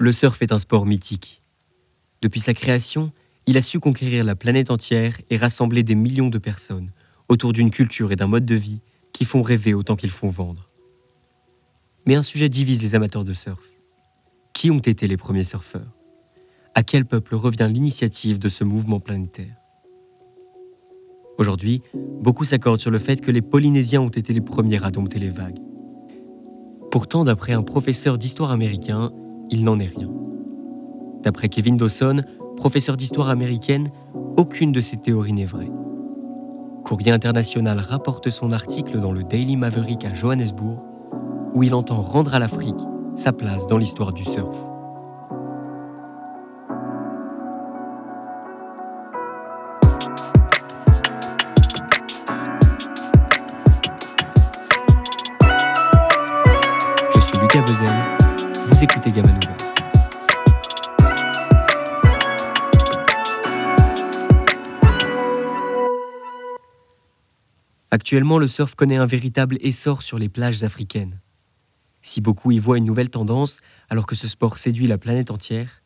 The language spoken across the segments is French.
Le surf est un sport mythique. Depuis sa création, il a su conquérir la planète entière et rassembler des millions de personnes autour d'une culture et d'un mode de vie qui font rêver autant qu'ils font vendre. Mais un sujet divise les amateurs de surf. Qui ont été les premiers surfeurs? À quel peuple revient l'initiative de ce mouvement planétaire? Aujourd'hui, beaucoup s'accordent sur le fait que les Polynésiens ont été les premiers à dompter les vagues. Pourtant, d'après un professeur d'histoire américain, il n'en est rien. D'après Kevin Dawson, professeur d'histoire américaine, aucune de ces théories n'est vraie. Courrier International rapporte son article dans le Daily Maverick à Johannesburg, où il entend rendre à l'Afrique sa place dans l'histoire du surf. Je suis Lucas Bezel, vous écoutez Gamma. Actuellement, le surf connaît un véritable essor sur les plages africaines. Si beaucoup y voient une nouvelle tendance, alors que ce sport séduit la planète entière,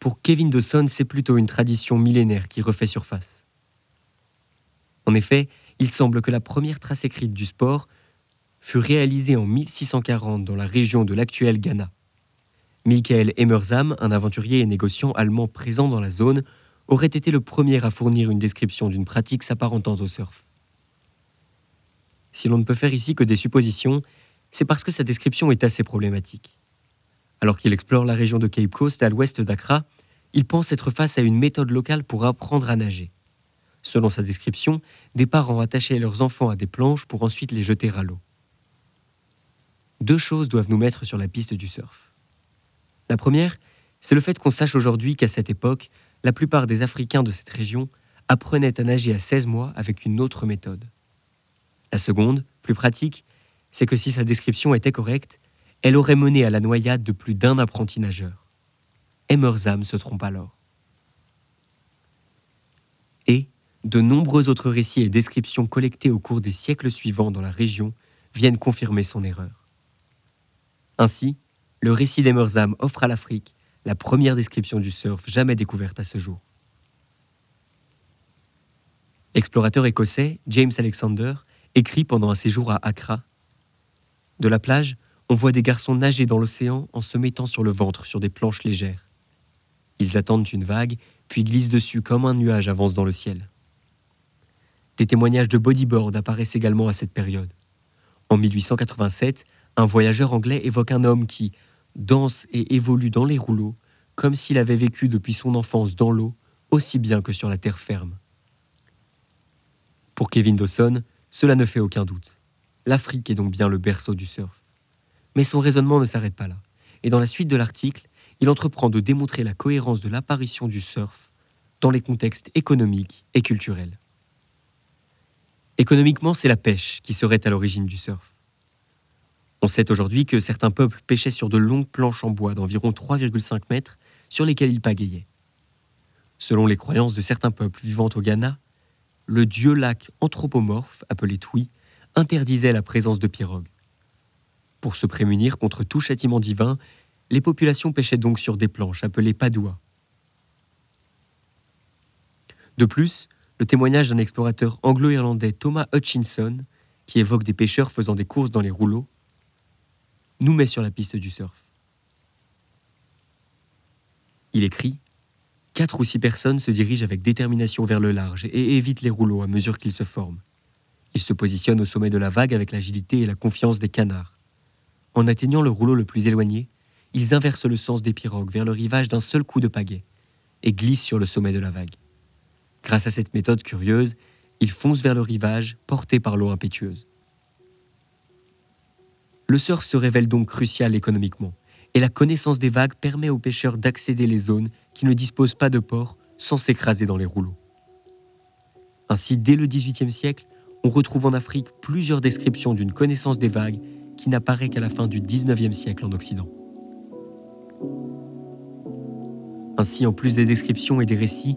pour Kevin Dawson, c'est plutôt une tradition millénaire qui refait surface. En effet, il semble que la première trace écrite du sport fut réalisée en 1640 dans la région de l'actuel Ghana. Michael Emmersam, un aventurier et négociant allemand présent dans la zone, aurait été le premier à fournir une description d'une pratique s'apparentant au surf. Si l'on ne peut faire ici que des suppositions, c'est parce que sa description est assez problématique. Alors qu'il explore la région de Cape Coast à l'ouest d'Accra, il pense être face à une méthode locale pour apprendre à nager. Selon sa description, des parents attachaient leurs enfants à des planches pour ensuite les jeter à l'eau. Deux choses doivent nous mettre sur la piste du surf. La première, c'est le fait qu'on sache aujourd'hui qu'à cette époque, la plupart des Africains de cette région apprenaient à nager à 16 mois avec une autre méthode. La seconde, plus pratique, c'est que si sa description était correcte, elle aurait mené à la noyade de plus d'un apprenti nageur. Emmersam se trompe alors. Et de nombreux autres récits et descriptions collectés au cours des siècles suivants dans la région viennent confirmer son erreur. Ainsi, le récit d'Emmersam offre à l'Afrique la première description du surf jamais découverte à ce jour. L'explorateur écossais James Alexander écrit pendant un séjour à Accra De la plage, on voit des garçons nager dans l'océan en se mettant sur le ventre sur des planches légères. Ils attendent une vague, puis glissent dessus comme un nuage avance dans le ciel. Des témoignages de bodyboard apparaissent également à cette période. En 1887, un voyageur anglais évoque un homme qui danse et évolue dans les rouleaux comme s'il avait vécu depuis son enfance dans l'eau aussi bien que sur la terre ferme. Pour Kevin Dawson, cela ne fait aucun doute. L'Afrique est donc bien le berceau du surf. Mais son raisonnement ne s'arrête pas là. Et dans la suite de l'article, il entreprend de démontrer la cohérence de l'apparition du surf dans les contextes économiques et culturels. Économiquement, c'est la pêche qui serait à l'origine du surf. On sait aujourd'hui que certains peuples pêchaient sur de longues planches en bois d'environ 3,5 mètres sur lesquelles ils pagayaient. Selon les croyances de certains peuples vivant au Ghana, le dieu lac anthropomorphe, appelé Twi, interdisait la présence de pirogues. Pour se prémunir contre tout châtiment divin, les populations pêchaient donc sur des planches appelées padoua. De plus, le témoignage d'un explorateur anglo-irlandais Thomas Hutchinson, qui évoque des pêcheurs faisant des courses dans les rouleaux, nous met sur la piste du surf. Il écrit Quatre ou six personnes se dirigent avec détermination vers le large et évitent les rouleaux à mesure qu'ils se forment. Ils se positionnent au sommet de la vague avec l'agilité et la confiance des canards. En atteignant le rouleau le plus éloigné, ils inversent le sens des pirogues vers le rivage d'un seul coup de pagaie et glissent sur le sommet de la vague. Grâce à cette méthode curieuse, ils foncent vers le rivage, portés par l'eau impétueuse. Le surf se révèle donc crucial économiquement et la connaissance des vagues permet aux pêcheurs d'accéder les zones qui ne disposent pas de port sans s'écraser dans les rouleaux. Ainsi, dès le XVIIIe siècle, on retrouve en Afrique plusieurs descriptions d'une connaissance des vagues qui n'apparaît qu'à la fin du XIXe siècle en Occident. Ainsi, en plus des descriptions et des récits,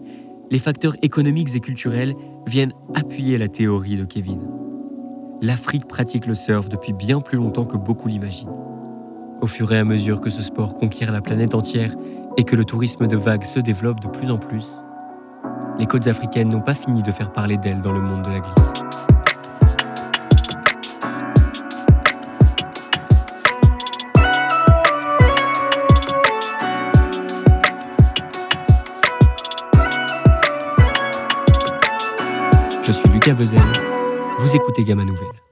les facteurs économiques et culturels viennent appuyer la théorie de Kevin. L'Afrique pratique le surf depuis bien plus longtemps que beaucoup l'imaginent. Au fur et à mesure que ce sport conquiert la planète entière et que le tourisme de vagues se développe de plus en plus, les côtes africaines n'ont pas fini de faire parler d'elles dans le monde de la glisse. Je suis Lucas Bezel, vous écoutez Gamma Nouvelle.